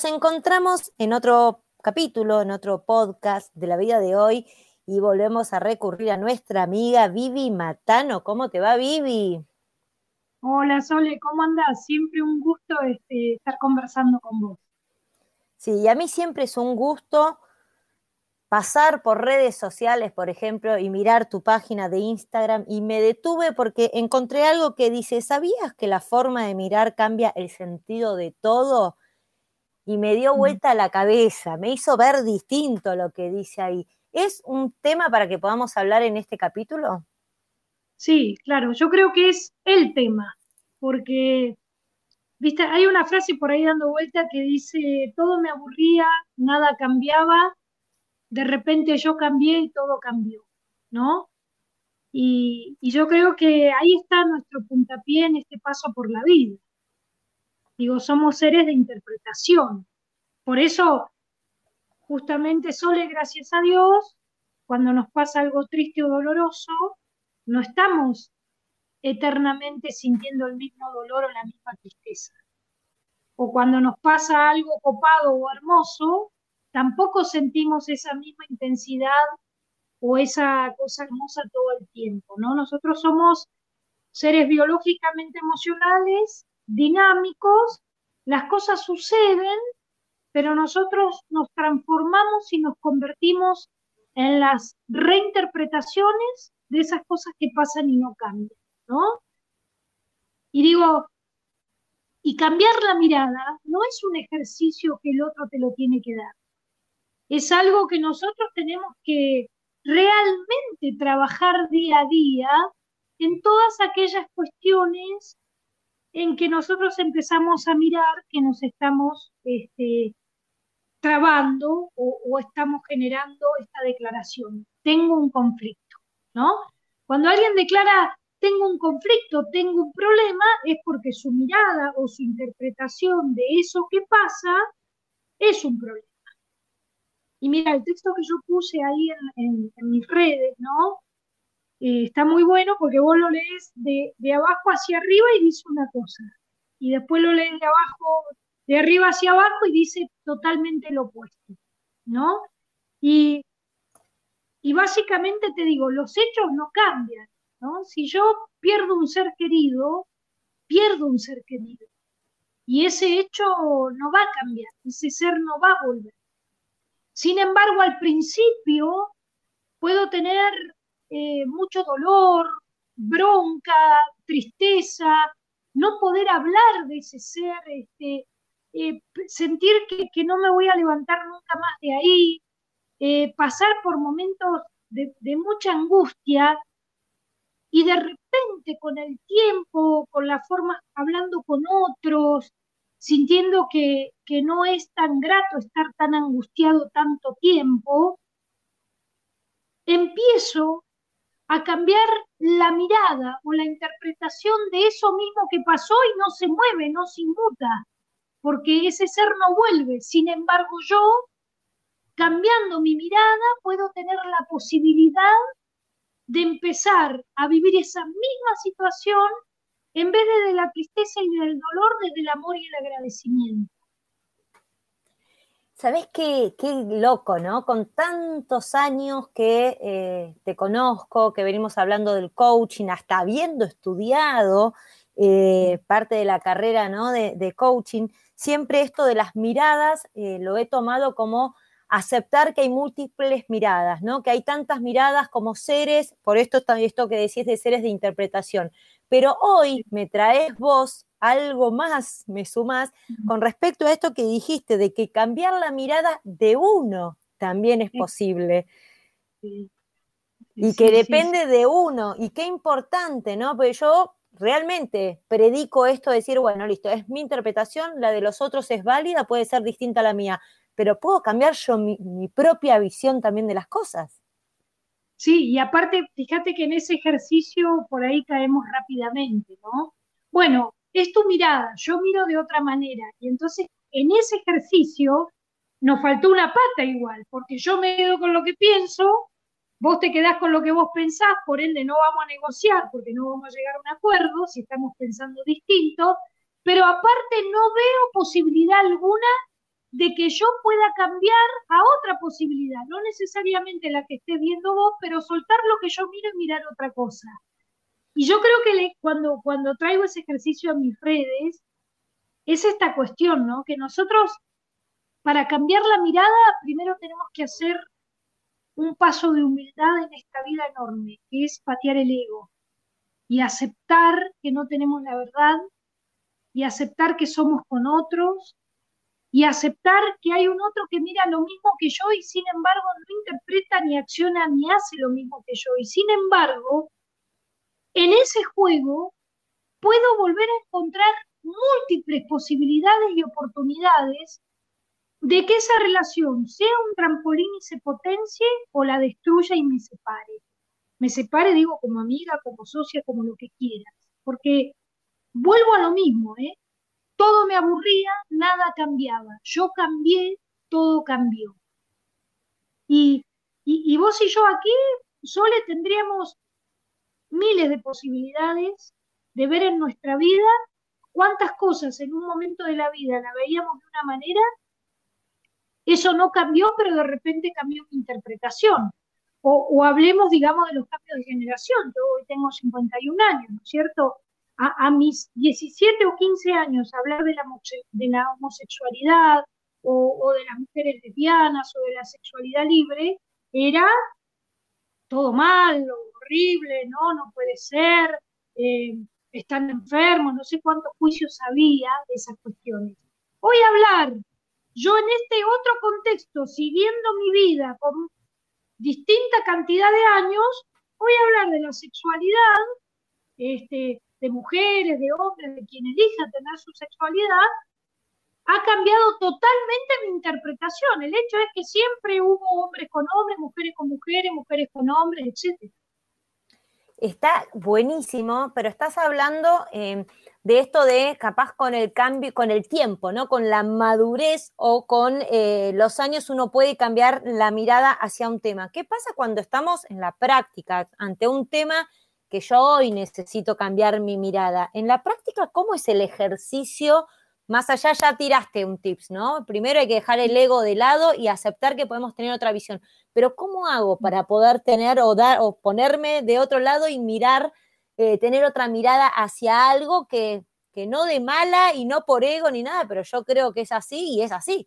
Nos encontramos en otro capítulo, en otro podcast de la vida de hoy y volvemos a recurrir a nuestra amiga Vivi Matano. ¿Cómo te va, Vivi? Hola Sole, ¿cómo andas? Siempre un gusto este, estar conversando con vos. Sí, y a mí siempre es un gusto pasar por redes sociales, por ejemplo, y mirar tu página de Instagram y me detuve porque encontré algo que dice, ¿sabías que la forma de mirar cambia el sentido de todo? Y me dio vuelta la cabeza, me hizo ver distinto lo que dice ahí. ¿Es un tema para que podamos hablar en este capítulo? Sí, claro, yo creo que es el tema, porque, viste, hay una frase por ahí dando vuelta que dice, todo me aburría, nada cambiaba, de repente yo cambié y todo cambió, ¿no? Y, y yo creo que ahí está nuestro puntapié en este paso por la vida. Digo, somos seres de interpretación. Por eso, justamente, Sole, gracias a Dios, cuando nos pasa algo triste o doloroso, no estamos eternamente sintiendo el mismo dolor o la misma tristeza. O cuando nos pasa algo copado o hermoso, tampoco sentimos esa misma intensidad o esa cosa hermosa todo el tiempo, ¿no? Nosotros somos seres biológicamente emocionales, dinámicos, las cosas suceden, pero nosotros nos transformamos y nos convertimos en las reinterpretaciones de esas cosas que pasan y no cambian, ¿no? Y digo, y cambiar la mirada no es un ejercicio que el otro te lo tiene que dar. Es algo que nosotros tenemos que realmente trabajar día a día en todas aquellas cuestiones en que nosotros empezamos a mirar que nos estamos este, trabando o, estamos generando esta declaración. Tengo un conflicto, ¿no? Cuando alguien declara tengo un conflicto, tengo un problema, es porque su mirada o su interpretación de eso que pasa es un problema. Y mira, el texto que yo puse ahí en, en, mis redes, ¿no? Eh, está muy bueno porque vos lo lees de, de abajo hacia arriba y dice una cosa. Y después lo lees de abajo, de arriba hacia abajo y dice totalmente lo opuesto, ¿no? Y, y básicamente te digo, los hechos no cambian, ¿no? Si yo pierdo un ser querido, pierdo un ser querido. Y ese hecho no va a cambiar, ese ser no va a volver. Sin embargo, al principio puedo tener eh, mucho dolor, bronca, tristeza, no poder hablar de ese ser, este, eh, sentir que, que, no me voy a levantar nunca más de ahí, eh, pasar por momentos de, de, mucha angustia y de repente con el tiempo, con la forma, hablando con otros, sintiendo que, que no es tan grato estar tan angustiado tanto tiempo, empiezo a cambiar la mirada o la interpretación de eso mismo que pasó y no se mueve, no se inmuta, porque ese ser no vuelve. Sin embargo, yo, cambiando mi mirada, puedo tener la posibilidad de empezar a vivir esa misma situación en vez de, de la tristeza y del dolor, desde el amor y el agradecimiento. ¿Sabes qué, qué loco, no? Con tantos años que eh, te conozco, que venimos hablando del coaching, hasta habiendo estudiado eh, parte de la carrera ¿no? de, de, coaching, siempre esto de las miradas eh, lo he tomado como aceptar que hay múltiples miradas, ¿no? Que hay tantas miradas como seres, por esto esto que decís de seres de interpretación. Pero hoy me traes vos algo más, me sumás, con respecto a esto que dijiste, de que cambiar la mirada de uno, también es posible. Y que depende de uno, y qué importante, ¿no? Porque yo realmente predico esto, decir, bueno, listo, es mi interpretación, la de los otros es válida, puede ser distinta a la mía, pero puedo cambiar yo mi, propia visión también de las cosas. Sí, y aparte, fíjate que en ese ejercicio por ahí caemos rápidamente, ¿no? Bueno, es tu mirada, yo miro de otra manera, y entonces en ese ejercicio nos faltó una pata igual, porque yo me quedo con lo que pienso, vos te quedás con lo que vos pensás, por ende no vamos a negociar porque no vamos a llegar a un acuerdo si estamos pensando distinto, pero aparte no veo posibilidad alguna de que yo pueda cambiar a otra posibilidad, no necesariamente la que estés viendo vos, pero soltar lo que yo miro y mirar otra cosa. Y yo creo que cuando, cuando traigo ese ejercicio a mis redes, es esta cuestión, ¿no? Que nosotros, para cambiar la mirada, primero tenemos que hacer un paso de humildad en esta vida enorme, que es patear el ego y aceptar que no tenemos la verdad y aceptar que somos con otros y aceptar que hay un otro que mira lo mismo que yo y sin embargo no interpreta ni acciona ni hace lo mismo que yo. Y sin embargo, en ese juego puedo volver a encontrar múltiples posibilidades y oportunidades de que esa relación sea un trampolín y se potencie o la destruya y me separe. Me separe, digo, como amiga, como socia, como lo que quieras. Porque vuelvo a lo mismo, ¿eh? Todo me aburría, nada cambiaba. Yo cambié, todo cambió. Y, y, vos y yo aquí, solo tendríamos miles de posibilidades de ver en nuestra vida cuántas cosas en un momento de la vida la veíamos de una manera eso no cambió, pero de repente cambió mi interpretación. O, hablemos, digamos, de los cambios de generación. Yo hoy tengo 51 años, ¿no es cierto? A, mis 17 o 15 años hablar de la, homosexualidad o, de las mujeres lesbianas o de la sexualidad libre era todo mal, horrible, no, no puede ser, eh, están enfermos, no sé cuántos juicios había de esas cuestiones. Hoy hablar yo en este otro contexto, siguiendo mi vida con distinta cantidad de años, voy a hablar de la sexualidad, este, de mujeres, de hombres, de quien elija tener su sexualidad, ha cambiado totalmente mi interpretación. El hecho es que siempre hubo hombres con hombres, mujeres con mujeres, mujeres con hombres, etc. Está buenísimo, pero estás hablando eh, de esto de capaz con el cambio, con el tiempo, ¿no? Con la madurez o con eh, los años uno puede cambiar la mirada hacia un tema. ¿Qué pasa cuando estamos en la práctica ante un tema que yo hoy necesito cambiar mi mirada? En la práctica, ¿cómo es el ejercicio? Más allá ya tiraste un tips, ¿no? Primero hay que dejar el ego de lado y aceptar que podemos tener otra visión. Pero ¿cómo hago para poder tener o dar o ponerme de otro lado y mirar eh, tener otra mirada hacia algo que, no de mala y no por ego ni nada, pero yo creo que es así y es así.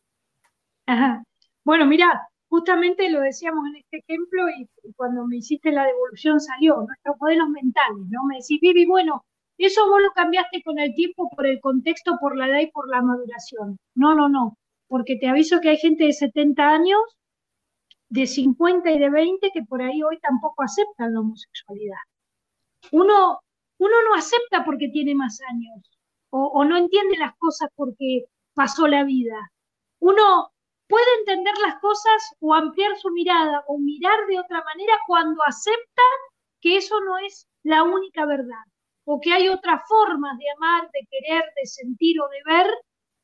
Bueno, mira, justamente lo decíamos en este ejemplo y, cuando me hiciste la devolución salió, nuestros modelos mentales, ¿no? Me decís, Vivi, bueno, eso vos lo cambiaste con el tiempo por el contexto, por la edad y por la maduración. No, no, no, porque te aviso que hay gente de 70 años, de 50 y de 20 que por ahí hoy tampoco aceptan la homosexualidad. Uno, uno no acepta porque tiene más años o, no entiende las cosas porque pasó la vida. Uno puede entender las cosas o ampliar su mirada o mirar de otra manera cuando acepta que eso no es la única verdad o que hay otras formas de amar, de querer, de sentir o de ver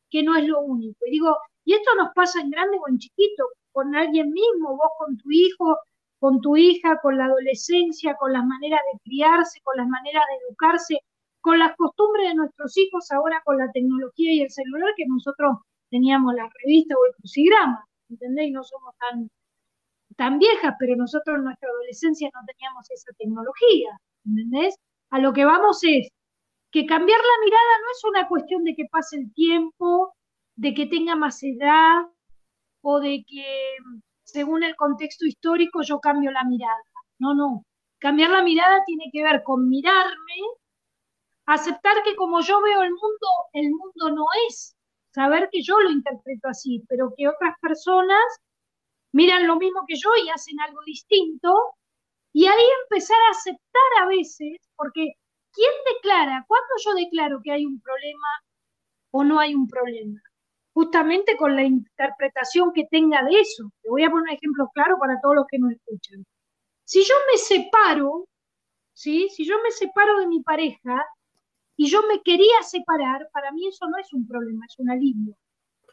que no es lo único. Y digo, y esto nos pasa en grande o en chiquito, con alguien mismo, vos con tu hijo, con tu hija, con la adolescencia, con las maneras de criarse, con las maneras de educarse, con las costumbres de nuestros hijos, ahora con la tecnología y el celular, que nosotros teníamos la revista o el crucigrama, ¿entendéis? No somos tan, tan viejas, pero nosotros en nuestra adolescencia no teníamos esa tecnología, ¿entendés? A lo que vamos es que cambiar la mirada no es una cuestión de que pase el tiempo, de que tenga más edad o de que según el contexto histórico yo cambio la mirada. No, no. Cambiar la mirada tiene que ver con mirarme, aceptar que como yo veo el mundo, el mundo no es, saber que yo lo interpreto así, pero que otras personas miran lo mismo que yo y hacen algo distinto. Y ahí empezar a aceptar a veces, porque ¿quién declara? ¿Cuándo yo declaro que hay un problema o no hay un problema? Justamente con la interpretación que tenga de eso. Te voy a poner un ejemplo claro para todos los que nos escuchan. Si yo me separo, ¿sí? si yo me separo de mi pareja y yo me quería separar, para mí eso no es un problema, es un alivio.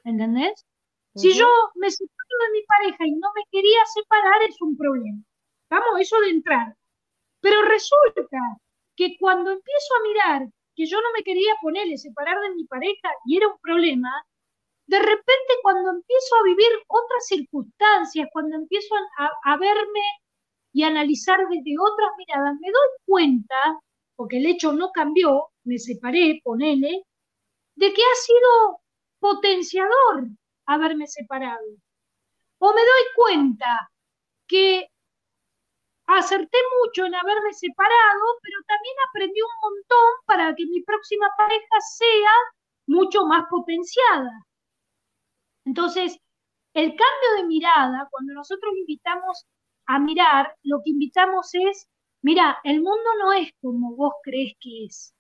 ¿Entendés? Si yo me separo de mi pareja y no me quería separar, es un problema. Vamos, eso de entrar. Pero resulta que cuando empiezo a mirar que yo no me quería ponerle separar de mi pareja y era un problema, de repente cuando empiezo a vivir otras circunstancias, cuando empiezo a, a verme y analizar desde otras miradas, me doy cuenta, porque el hecho no cambió, me separé, ponele, de que ha sido potenciador haberme separado. O me doy cuenta que acerté mucho en haberme separado, pero también aprendí un montón para que mi próxima pareja sea mucho más potenciada. Entonces, el cambio de mirada, cuando nosotros invitamos a mirar, lo que invitamos es, mira, el mundo no es como vos crees que es.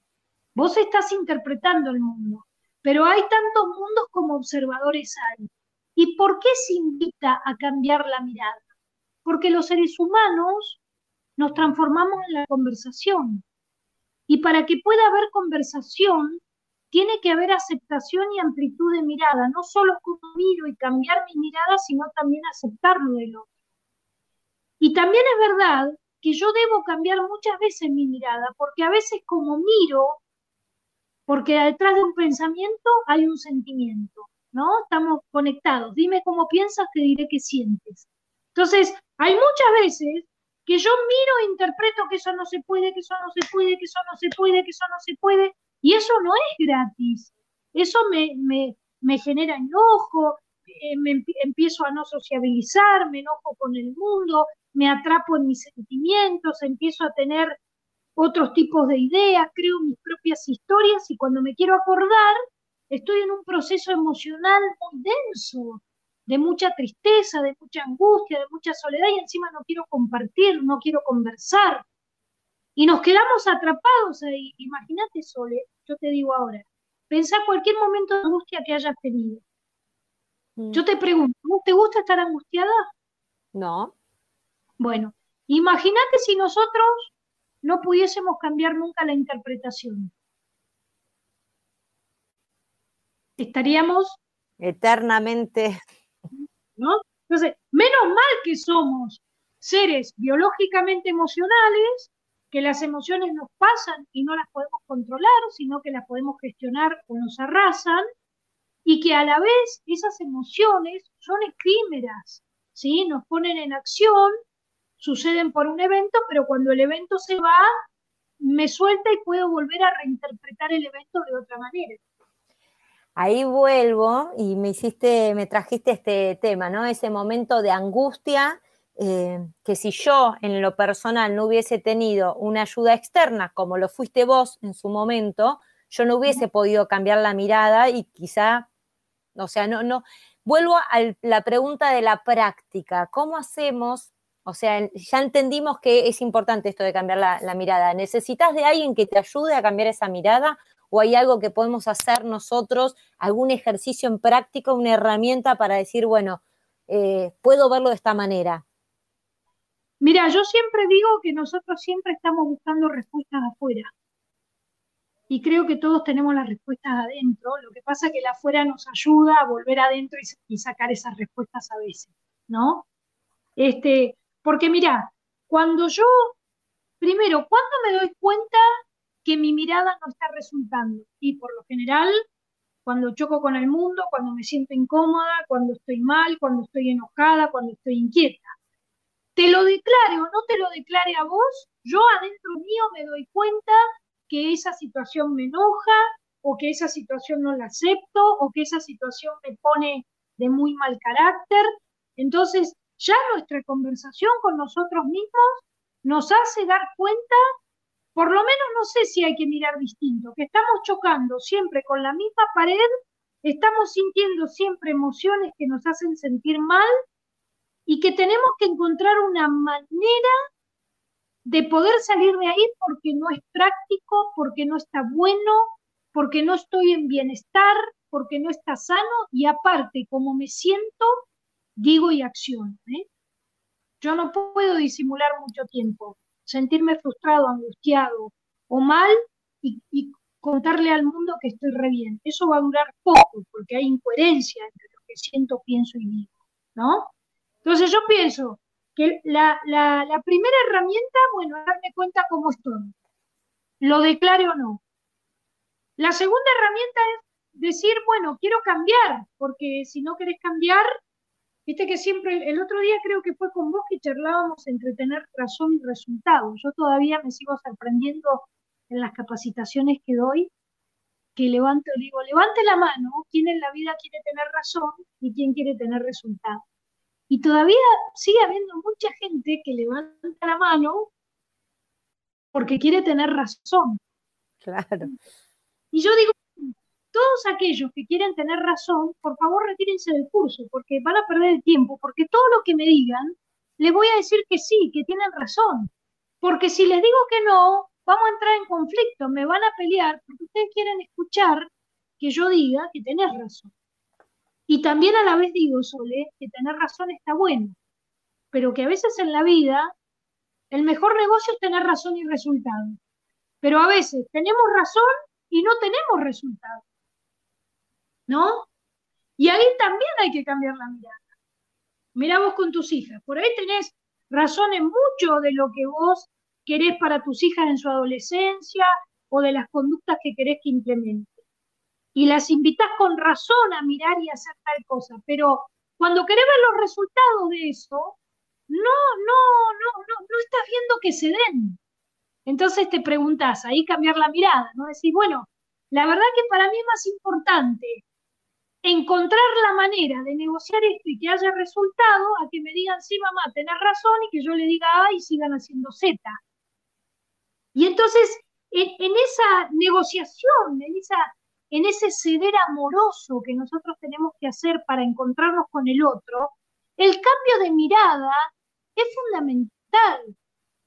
Vos estás interpretando el mundo pero hay tantos mundos como observadores hay. ¿Y por qué se invita a cambiar la mirada? Porque los seres humanos nos transformamos en la conversación. Y para que pueda haber conversación, tiene que haber aceptación y amplitud de mirada, no solo como miro y cambiar mi mirada, sino también aceptarlo del otro. Y también es verdad que yo debo cambiar muchas veces mi mirada, porque a veces como miro, porque detrás de un pensamiento hay un sentimiento, ¿no? Estamos conectados. Dime cómo piensas, te diré qué sientes. Entonces, hay muchas veces que yo miro e interpreto que eso no se puede, que eso no se puede, que eso no se puede, que eso no se puede, y eso no es gratis. Eso me, me, me genera enojo, eh, me empiezo a no sociabilizar, me enojo con el mundo, me atrapo en mis sentimientos, empiezo a tener otros tipos de ideas, creo mis propias historias y cuando me quiero acordar, estoy en un proceso emocional muy denso, de mucha tristeza, de mucha angustia, de mucha soledad y encima no quiero compartir, no quiero conversar. Y nos quedamos atrapados ahí. Imagínate, Sole, yo te digo ahora, pensá cualquier momento de angustia que hayas tenido. Mm. Yo te pregunto, ¿te gusta estar angustiada? No. Bueno, imagínate si nosotros no pudiésemos cambiar nunca la interpretación. Estaríamos eternamente. ¿No? Entonces, menos mal que somos seres biológicamente emocionales, que las emociones nos pasan y no las podemos controlar, sino que las podemos gestionar o nos arrasan, y que a la vez esas emociones son efímeras, ¿sí? Nos ponen en acción suceden por un evento, pero cuando el evento se va, me suelta y puedo volver a reinterpretar el evento de otra manera. Ahí vuelvo y me hiciste, me trajiste este tema, ¿no? Ese momento de angustia, eh, que si yo en lo personal no hubiese tenido una ayuda externa, como lo fuiste vos en su momento, yo no hubiese podido cambiar la mirada y quizá, o sea, no, no. Vuelvo a la pregunta de la práctica. ¿Cómo hacemos o sea, ya entendimos que es importante esto de cambiar la, mirada. ¿Necesitas de alguien que te ayude a cambiar esa mirada? ¿O hay algo que podemos hacer nosotros, algún ejercicio en práctica, una herramienta para decir, bueno, eh, puedo verlo de esta manera? Mira, yo siempre digo que nosotros siempre estamos buscando respuestas afuera. Y creo que todos tenemos las respuestas adentro. Lo que pasa es que la afuera nos ayuda a volver adentro y, y sacar esas respuestas a veces, ¿no? Este, porque mira, cuando yo, primero, ¿cuándo me doy cuenta que mi mirada no está resultando? Y por lo general, cuando choco con el mundo, cuando me siento incómoda, cuando estoy mal, cuando estoy enojada, cuando estoy inquieta. Te lo declare o no te lo declare a vos, yo adentro mío me doy cuenta que esa situación me enoja o que esa situación no la acepto o que esa situación me pone de muy mal carácter. Entonces, ya nuestra conversación con nosotros mismos nos hace dar cuenta, por lo menos no sé si hay que mirar distinto, que estamos chocando siempre con la misma pared, estamos sintiendo siempre emociones que nos hacen sentir mal y que tenemos que encontrar una manera de poder salir de ahí porque no es práctico, porque no está bueno, porque no estoy en bienestar, porque no está sano y aparte, como me siento, digo y acciono. ¿eh? Yo no puedo disimular mucho tiempo, sentirme frustrado, angustiado o mal y, y contarle al mundo que estoy re bien. Eso va a durar poco porque hay incoherencia entre lo que siento, pienso y digo, ¿no? Entonces yo pienso que la, la primera herramienta, bueno, darme cuenta cómo estoy. Lo declare o no. La segunda herramienta es decir, bueno, quiero cambiar, porque si no querés cambiar, viste que siempre, el otro día creo que fue con vos que charlábamos entre tener razón y resultado. Yo todavía me sigo sorprendiendo en las capacitaciones que doy, que levanto, digo, levante la mano, quién en la vida quiere tener razón y quién quiere tener resultado. Y todavía sigue habiendo mucha gente que levanta la mano porque quiere tener razón. Claro. Y yo digo, todos aquellos que quieren tener razón, por favor retírense del curso, porque van a perder el tiempo, porque todo lo que me digan, les voy a decir que sí, que tienen razón. Porque si les digo que no, vamos a entrar en conflicto, me van a pelear, porque ustedes quieren escuchar que yo diga que tenés razón. Y también a la vez digo, Sole, que tener razón está bueno, pero que a veces en la vida el mejor negocio es tener razón y resultado. Pero a veces tenemos razón y no tenemos resultado. ¿No? Y ahí también hay que cambiar la mirada. Mira vos con tus hijas. Por ahí tenés razón en mucho de lo que vos querés para tus hijas en su adolescencia o de las conductas que querés que implementen. Y las invitás con razón a mirar y hacer tal cosa. Pero cuando querés ver los resultados de eso, no, no, no, no, no estás viendo que se den. Entonces te preguntas, ahí cambiar la mirada, ¿no? Decir, bueno, la verdad que para mí es más importante encontrar la manera de negociar esto y que haya resultado a que me digan, sí, mamá, tenés razón, y que yo le diga A y sigan haciendo Z. Y entonces, en, esa negociación, en, esa, en ese ceder amoroso que nosotros tenemos que hacer para encontrarnos con el otro, el cambio de mirada es fundamental.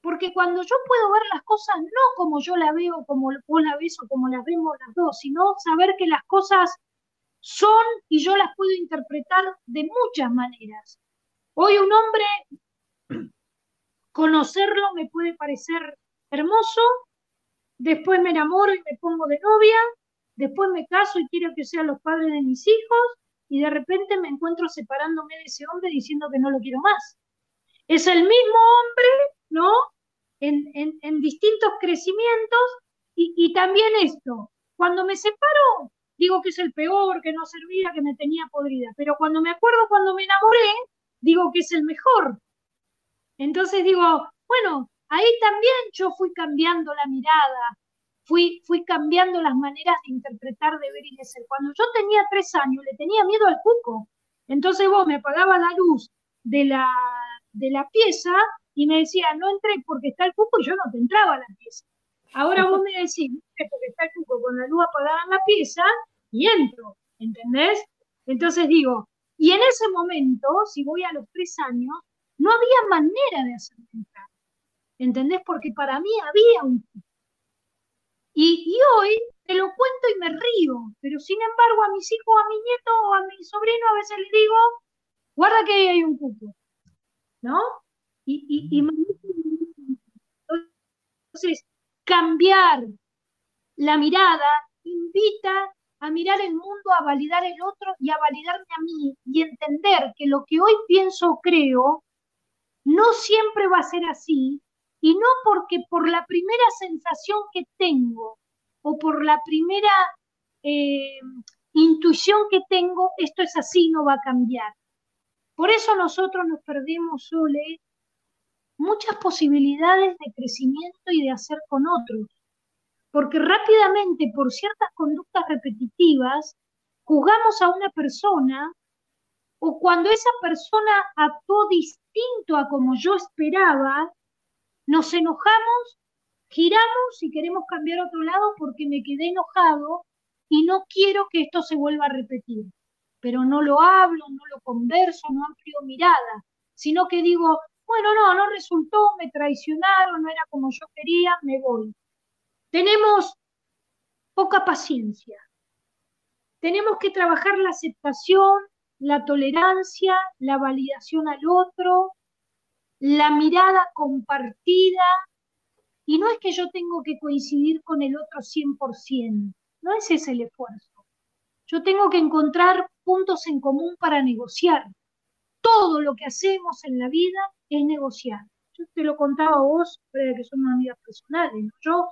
Porque cuando yo puedo ver las cosas no como yo la veo, como vos la ves o como las vemos las dos, sino saber que las cosas son y yo las puedo interpretar de muchas maneras. Hoy un hombre, conocerlo me puede parecer hermoso, después me enamoro y me pongo de novia, después me caso y quiero que sean los padres de mis hijos y de repente me encuentro separándome de ese hombre diciendo que no lo quiero más. Es el mismo hombre ¿no? En, distintos crecimientos y, también esto, cuando me separo, digo que es el peor, que no servía, que me tenía podrida, pero cuando me acuerdo cuando me enamoré, digo que es el mejor. Entonces digo, bueno, ahí también yo fui cambiando la mirada, fui, fui cambiando las maneras de interpretar, de ver y de ser. Cuando yo tenía tres años, le tenía miedo al cuco. Entonces vos me apagabas la luz de la, de la pieza y me decía, no entré porque está el cuco y yo no te entraba a la pieza. Ahora vos me decís, porque está el cuco con la luz apagada en la pieza y entro, ¿entendés? Entonces digo, y en ese momento, si voy a los tres años, no había manera de hacerme entrar, ¿entendés? Porque para mí había un. Y, y hoy te lo cuento y me río, pero sin embargo a mis hijos, a mi nieto o a mi sobrino a veces les digo, guarda que ahí hay un cuco, ¿no? Y, entonces, cambiar la mirada invita a mirar el mundo, a validar el otro y a validarme a mí y entender que lo que hoy pienso o creo no siempre va a ser así y no porque por la primera sensación que tengo o por la primera eh, intuición que tengo, esto es así, no va a cambiar. Por eso nosotros nos perdemos, Sole, muchas posibilidades de crecimiento y de hacer con otros, porque rápidamente por ciertas conductas repetitivas juzgamos a una persona o cuando esa persona actuó distinto a como yo esperaba, nos enojamos, giramos y queremos cambiar a otro lado porque me quedé enojado y no quiero que esto se vuelva a repetir. Pero no lo hablo, no lo converso, no amplio mirada sino que digo, bueno, no, no resultó, me traicionaron, no era como yo quería, me voy. Tenemos poca paciencia. Tenemos que trabajar la aceptación, la tolerancia, la validación al otro, la mirada compartida. Y no es que yo tengo que coincidir con el otro 100%, no ese es el esfuerzo. Yo tengo que encontrar puntos en común para negociar. Todo lo que hacemos en la vida es negociar. Yo te lo contaba a vos, que son amigas personales. Yo,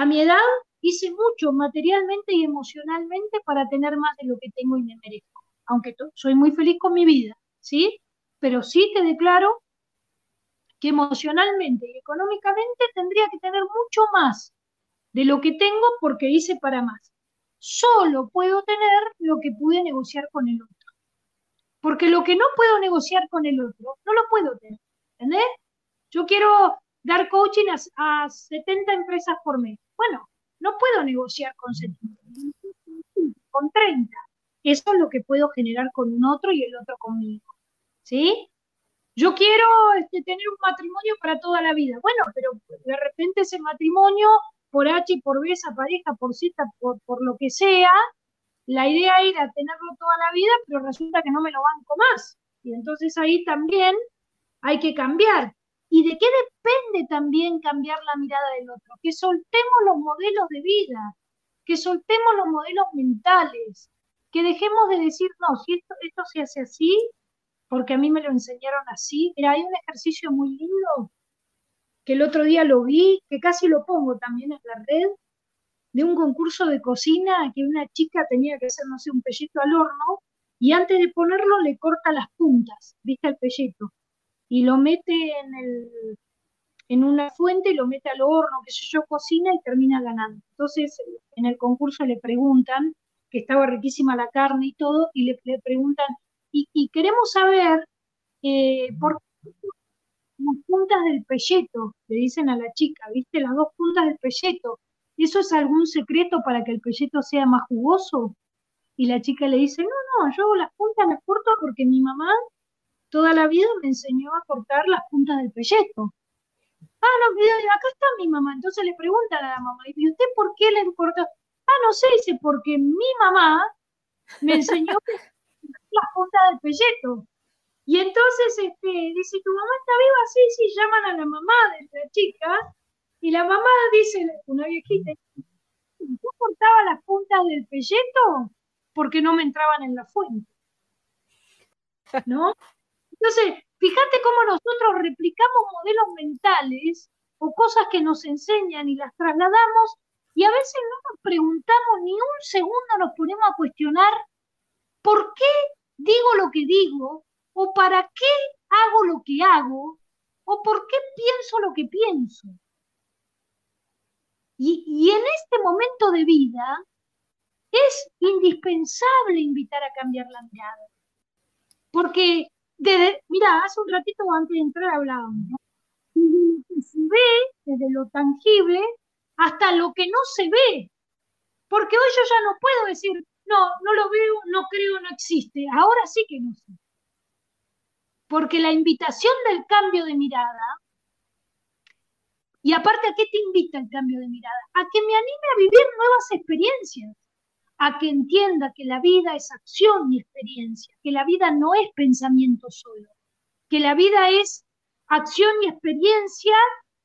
a mi edad, hice mucho materialmente y emocionalmente para tener más de lo que tengo y me merezco. Aunque soy muy feliz con mi vida, ¿sí? Pero sí te declaro que emocionalmente y económicamente tendría que tener mucho más de lo que tengo porque hice para más. Solo puedo tener lo que pude negociar con el otro. Porque lo que no puedo negociar con el otro, no lo puedo tener. ¿Entendés? Yo quiero dar coaching a, a 70 empresas por mes. Bueno, no puedo negociar con 70, con 30. Eso es lo que puedo generar con un otro y el otro conmigo. ¿Sí? Yo quiero este, tener un matrimonio para toda la vida. Bueno, pero de repente ese matrimonio, por H, por B, esa pareja, por Z, por, por lo que sea, la idea era tenerlo toda la vida, pero resulta que no me lo banco más. Y entonces ahí también hay que cambiar. ¿Y de qué depende también cambiar la mirada del otro? Que soltemos los modelos de vida, que soltemos los modelos mentales, que dejemos de decir, no, si esto, se hace así, porque a mí me lo enseñaron así. Mira, hay un ejercicio muy lindo que el otro día lo vi, que casi lo pongo también en la red, de un concurso de cocina que una chica tenía que hacer, no sé, un pelleto al horno, y antes de ponerlo le corta las puntas, ¿viste? El pelleto, y lo mete en, el, en una fuente, y lo mete al horno, que sé yo, cocina y termina ganando. Entonces, en el concurso le preguntan, que estaba riquísima la carne y todo, y le, preguntan, y, queremos saber eh, por qué las puntas del pelleto, le dicen a la chica, ¿viste? Las dos puntas del pelleto. ¿Eso es algún secreto para que el pelleto sea más jugoso? Y la chica le dice, no, no, yo las puntas las corto porque mi mamá toda la vida me enseñó a cortar las puntas del pelleto. Ah, no, acá está mi mamá. Entonces le preguntan a la mamá, ¿y usted por qué le cortó? Ah, no sé, dice, porque mi mamá me enseñó las puntas del pelleto. Y entonces este, dice, ¿tu mamá está viva? Sí, sí, llaman a la mamá de la chica y la mamá dice, una viejita, ¿tú cortaba las puntas del pelleto? Porque no me entraban en la fuente. ¿No? Entonces, fíjate cómo nosotros replicamos modelos mentales o cosas que nos enseñan y las trasladamos y a veces no nos preguntamos ni un segundo nos ponemos a cuestionar por qué digo lo que digo o para qué hago lo que hago o por qué pienso lo que pienso. Y, en este momento de vida es indispensable invitar a cambiar la mirada. Porque, mira, hace un ratito antes de entrar hablábamos, ¿no? se ve desde lo tangible hasta lo que no se ve. Porque hoy yo ya no puedo decir, no, no lo veo, no creo, no existe. Ahora sí que no sé. Porque la invitación del cambio de mirada y aparte, ¿a qué te invita el cambio de mirada? A que me anime a vivir nuevas experiencias, a que entienda que la vida es acción y experiencia, que la vida no es pensamiento solo, que la vida es acción y experiencia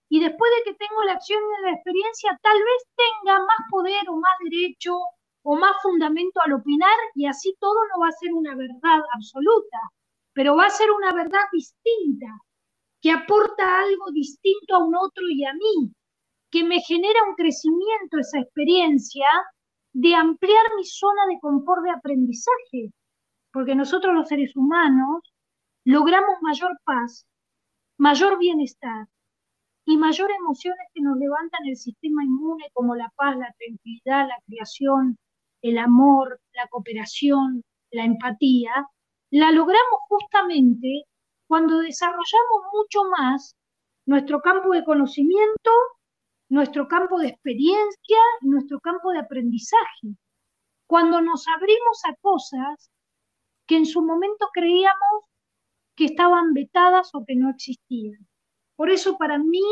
y después de que tengo la acción y la experiencia, tal vez tenga más poder o más derecho o más fundamento al opinar y así todo no va a ser una verdad absoluta, pero va a ser una verdad distinta, que aporta algo distinto a un otro y a mí, que me genera un crecimiento, esa experiencia de ampliar mi zona de confort de aprendizaje, porque nosotros los seres humanos logramos mayor paz, mayor bienestar y mayor emociones que nos levantan el sistema inmune como la paz, la tranquilidad, la creación, el amor, la cooperación, la empatía, la logramos justamente cuando desarrollamos mucho más nuestro campo de conocimiento, nuestro campo de experiencia, nuestro campo de aprendizaje. Cuando nos abrimos a cosas que en su momento creíamos que estaban vetadas o que no existían. Por eso para mí,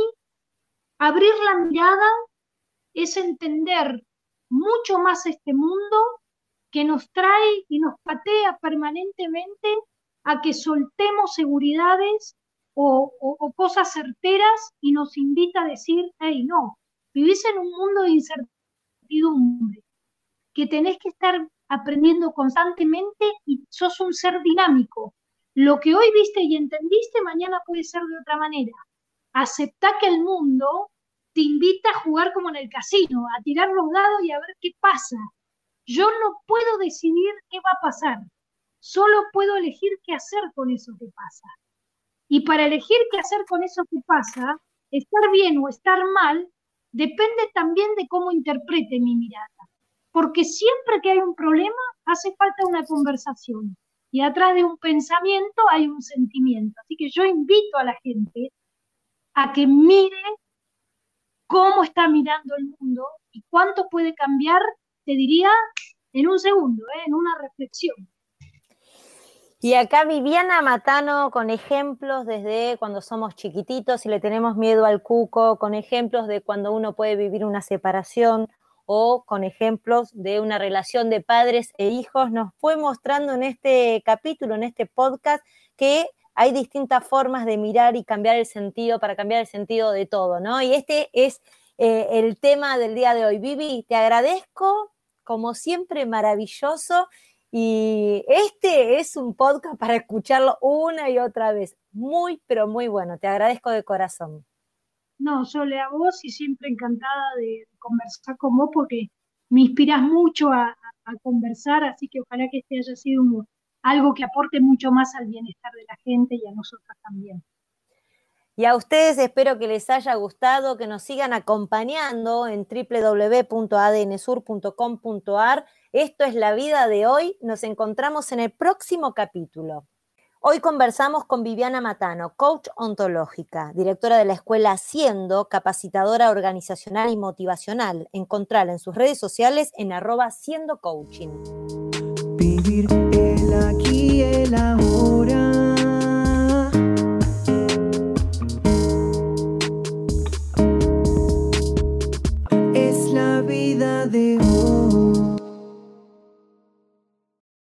abrir la mirada es entender mucho más este mundo que nos trae y nos patea permanentemente a que soltemos seguridades o, cosas certeras y nos invita a decir, hey, no, vivís en un mundo de incertidumbre, que tenés que estar aprendiendo constantemente y sos un ser dinámico. Lo que hoy viste y entendiste, mañana puede ser de otra manera. Acepta que el mundo te invita a jugar como en el casino, a tirar los dados y a ver qué pasa. Yo no puedo decidir qué va a pasar, solo puedo elegir qué hacer con eso que pasa. Y para elegir qué hacer con eso que pasa, estar bien o estar mal, depende también de cómo interprete mi mirada. Porque siempre que hay un problema, hace falta una conversación. Y atrás de un pensamiento hay un sentimiento. Así que yo invito a la gente a que mire cómo está mirando el mundo y cuánto puede cambiar, te diría, en un segundo, ¿eh? en una reflexión. Y acá Viviana Matano con ejemplos desde cuando somos chiquititos y le tenemos miedo al cuco, con ejemplos de cuando uno puede vivir una separación o con ejemplos de una relación de padres e hijos, nos fue mostrando en este capítulo, en este podcast, que hay distintas formas de mirar y cambiar el sentido para cambiar el sentido de todo, ¿no? Y este es eh, el tema del día de hoy. Vivi, te agradezco, como siempre, maravilloso. Y este es un podcast para escucharlo una y otra vez. Muy, pero muy bueno. Te agradezco de corazón. No, yo le a vos y siempre encantada de, conversar con vos porque me inspiras mucho a, conversar, así que ojalá que este haya sido algo que aporte mucho más al bienestar de la gente y a nosotras también. Y a ustedes espero que les haya gustado, que nos sigan acompañando en www.adnsur.com.ar. Esto es la vida de hoy. Nos encontramos en el próximo capítulo. Hoy conversamos con Viviana Matano, coach ontológica, directora de la escuela Haciendo, capacitadora organizacional y motivacional. Encontrarla en sus redes sociales en arroba siendo coaching. Vivir el aquí, el ahora